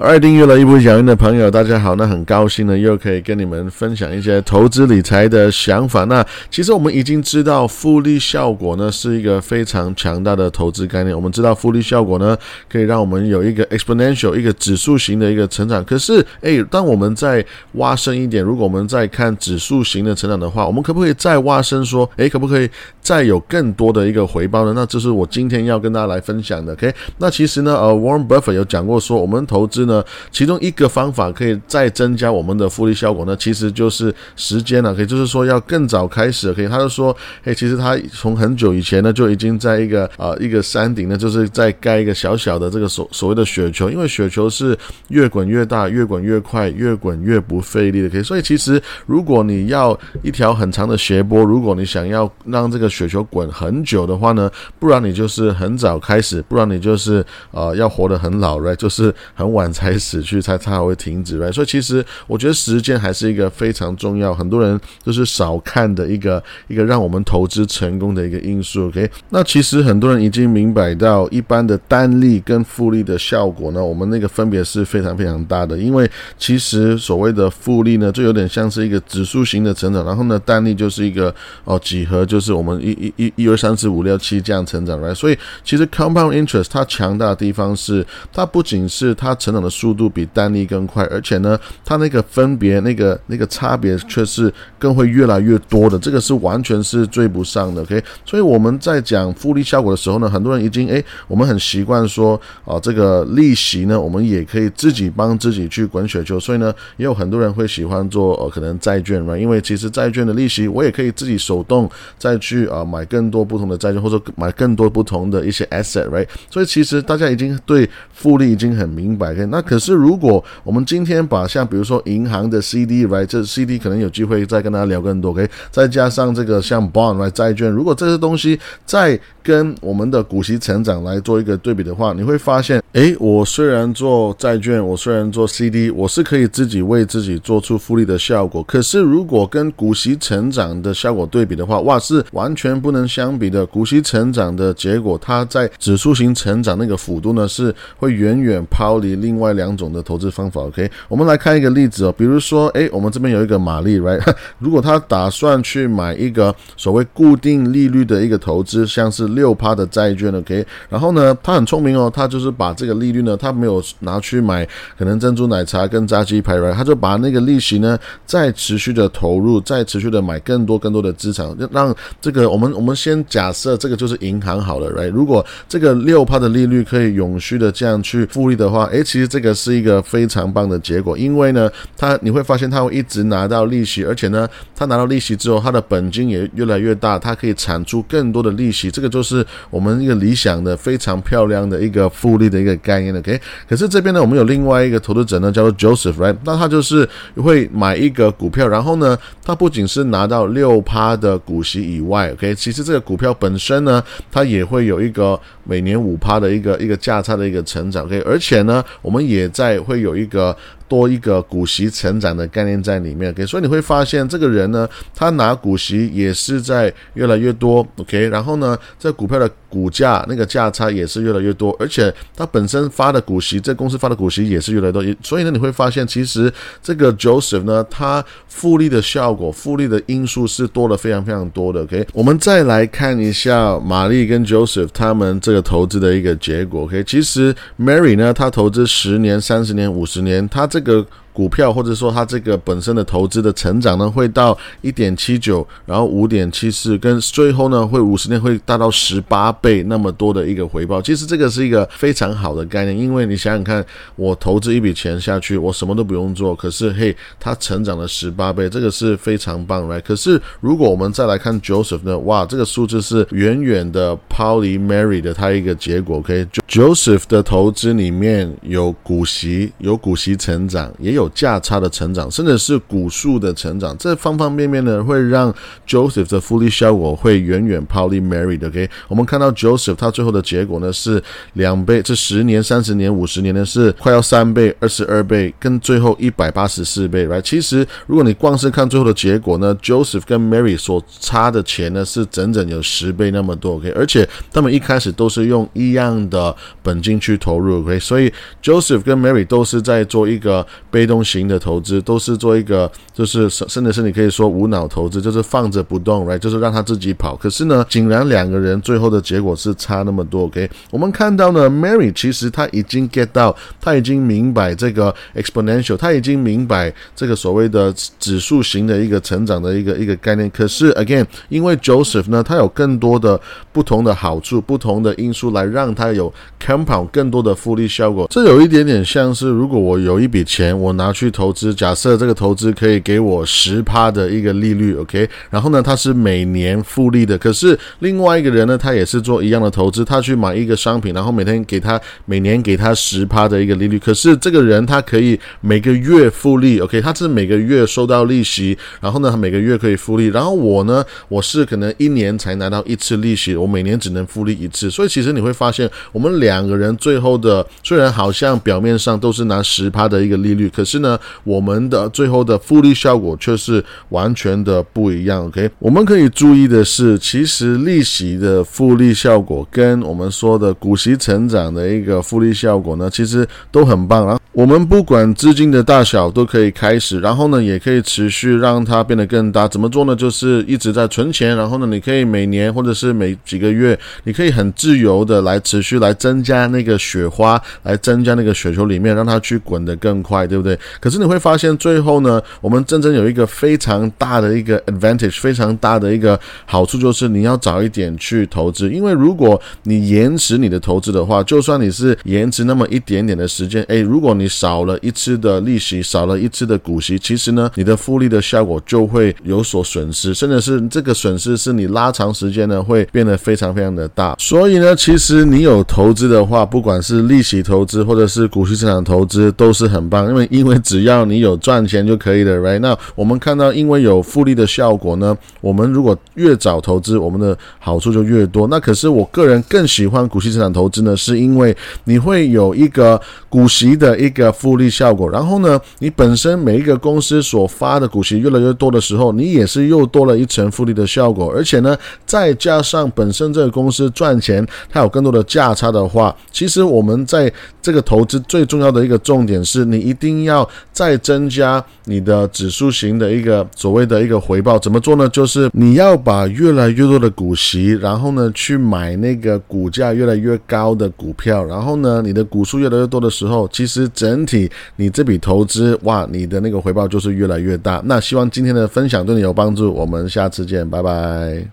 二订阅了一部讲音的朋友，大家好，那很高兴呢，又可以跟你们分享一些投资理财的想法。那其实我们已经知道复利效果呢是一个非常强大的投资概念。我们知道复利效果呢可以让我们有一个 exponential 一个指数型的一个成长。可是，诶，当我们再挖深一点，如果我们再看指数型的成长的话，我们可不可以再挖深说，诶，可不可以再有更多的一个回报呢？那这是我今天要跟大家来分享的。OK，那其实呢，呃，Warren Buffett 有讲过说，我们投资呢，其中一个方法可以再增加我们的复利效果呢，其实就是时间了。可以就是说要更早开始。可以，他就说，哎，其实他从很久以前呢就已经在一个啊一个山顶呢，就是在盖一个小小的这个所所谓的雪球，因为雪球是越滚越大，越滚越快，越滚越不费力的。可以，所以其实如果你要一条很长的斜坡，如果你想要让这个雪球滚很久的话呢，不然你就是很早开始，不然你就是呃要活得很老，right，就是很晚才死去，才才会停止，right。所以其实我觉得时间还是一个非常重要，很多人就是少看的一个一个让我们投资成功的一个因素。OK，那其实很多人已经明白到一般的单利跟复利的效果呢，我们那个分别是非常非常大的，因为其实所谓的复利呢，就有点像是一个指数型的成长，然后呢单利就是一个哦几何，就是我们一一一一二三四五六七这样成长，right。所以其实 compound interest 它强大的地方是，它不仅是它成长的速度比单利更快，而且呢，它那个分别那个那个差别却是更会越来越多的，这个是完全是追不上的。OK，所以我们在讲复利效果的时候呢，很多人已经诶，我们很习惯说啊，这个利息呢，我们也可以自己帮自己去滚雪球，所以呢，也有很多人会喜欢做呃可能债券嘛，因为其实债券的利息我也可以自己手动再去啊买更多不同的债券，或者买更多不同的一些 asset，right？所以其实大家已经对复利已经很明白。那可是如果我们今天把像比如说银行的 CD，right？这 CD 可能有机会再跟大家聊更多，OK？再加上这个像 bond，right？债券，如果这些东西在跟我们的股息成长来做一个对比的话，你会发现，诶，我虽然做债券，我虽然做 CD，我是可以自己为自己做出复利的效果。可是如果跟股息成长的效果对比的话，哇，是完全不能相比的。股息成长的结果，它在指数型成长那个幅度呢，是会远远抛离另外两种的投资方法。OK，我们来看一个例子哦，比如说，诶，我们这边有一个玛丽，right？如果他打算去买一个所谓固定利率的一个投资，像是六趴的债券，OK，然后呢，他很聪明哦，他就是把这个利率呢，他没有拿去买可能珍珠奶茶跟炸鸡排，right？他就把那个利息呢，再持续的投入，再持续的买更多更多的资产，让这个我们我们先假设这个就是银行好了，right？如果这个六趴的利率可以永续的这样去复利的话，诶，其实这个是一个非常棒的结果，因为呢，他你会发现他会一直拿到利息，而且呢，他拿到利息之后，他的本金也越来越大，他可以产出更多的利息，这个就是是我们一个理想的非常漂亮的一个复利的一个概念，OK？可是这边呢，我们有另外一个投资者呢，叫做 Joseph，right？那他就是会买一个股票，然后呢，他不仅是拿到六趴的股息以外，OK？其实这个股票本身呢，它也会有一个每年五趴的一个一个价差的一个成长，OK？而且呢，我们也在会有一个。多一个股息成长的概念在里面，OK，所以你会发现这个人呢，他拿股息也是在越来越多，OK，然后呢，在股票的股价那个价差也是越来越多，而且他本身发的股息，这公司发的股息也是越来越多，所以呢，你会发现其实这个 Joseph 呢，他复利的效果、复利的因素是多了非常非常多的，OK，我们再来看一下玛丽跟 Joseph 他们这个投资的一个结果，OK，其实 Mary 呢，他投资十年、三十年、五十年，他这个。股票或者说它这个本身的投资的成长呢，会到一点七九，然后五点七四，跟最后呢会五十年会达到十八倍那么多的一个回报。其实这个是一个非常好的概念，因为你想想看，我投资一笔钱下去，我什么都不用做，可是嘿，它成长了十八倍，这个是非常棒，right？可是如果我们再来看 Joseph 呢，哇，这个数字是远远的抛离 Mary 的它一个结果。OK，Joseph 的投资里面有股息，有股息成长，也有。价差的成长，甚至是股数的成长，这方方面面呢，会让 Joseph 的复利效果会远远抛离 Mary 的。OK，我们看到 Joseph 他最后的结果呢是两倍，这十年、三十年、五十年呢是快要三倍、二十二倍，跟最后一百八十四倍。Right，其实如果你光是看最后的结果呢，Joseph 跟 Mary 所差的钱呢是整整有十倍那么多。OK，而且他们一开始都是用一样的本金去投入。OK，所以 Joseph 跟 Mary 都是在做一个被动型的投资，都是做一个就是甚至是你可以说无脑投资，就是放着不动，Right，就是让他自己跑。可是呢，竟然两个人最后的结果是差那么多。OK，我们看到呢，Mary 其实他已经 get 到，他已经明白这个 exponential，他已经明白这个所谓的指数型的一个成长的一个一个概念。可是 again，因为 Joseph 呢，他有更多的不同的好处、不同的因素来让他有 compound 更多的复利效果。这有一点点像是，如果我有一笔钱，我拿去投资，假设这个投资可以给我十趴的一个利率，OK，然后呢，它是每年复利的。可是另外一个人呢，他也是做一样的投资，他去买一个商品，然后每天给他每年给他十趴的一个利率。可是这个人他可以每个月复利，OK，他是每个月收到利息，然后呢，他每个月可以复利。然后我呢，我是可能一年才拿到一次利息，我每年只能复利一次。所以其实你会发现，我们两个人最后的虽然好像表面上都是拿十趴的一个利率，可是呢，我们的最后的复利效果却是完全的不一样。OK，我们可以注意的是，其实利息的复利效果跟我们说的股息成长的一个复利效果呢，其实都很棒。然后我们不管资金的大小都可以开始，然后呢，也可以持续让它变得更大。怎么做呢？就是一直在存钱，然后呢，你可以每年或者是每几个月，你可以很自由的来持续来增加那个雪花，来增加那个雪球里面，让它去滚得更快，对不对？可是你会发现最后呢，我们真正有一个非常大的一个 advantage，非常大的一个好处就是你要早一点去投资，因为如果你延迟你的投资的话，就算你是延迟那么一点点的时间，诶，如果你少了一次的利息，少了一次的股息，其实呢，你的复利的效果就会有所损失，甚至是这个损失是你拉长时间呢会变得非常非常的大。所以呢，其实你有投资的话，不管是利息投资或者是股息市场投资，都是很棒，因为因因为只要你有赚钱就可以了，right？那我们看到，因为有复利的效果呢，我们如果越早投资，我们的好处就越多。那可是我个人更喜欢股息资产投资呢，是因为你会有一个股息的一个复利效果，然后呢，你本身每一个公司所发的股息越来越多的时候，你也是又多了一层复利的效果，而且呢，再加上本身这个公司赚钱，它有更多的价差的话，其实我们在这个投资最重要的一个重点是你一定要要再增加你的指数型的一个所谓的一个回报，怎么做呢？就是你要把越来越多的股息，然后呢去买那个股价越来越高的股票，然后呢你的股数越来越多的时候，其实整体你这笔投资哇，你的那个回报就是越来越大。那希望今天的分享对你有帮助，我们下次见，拜拜。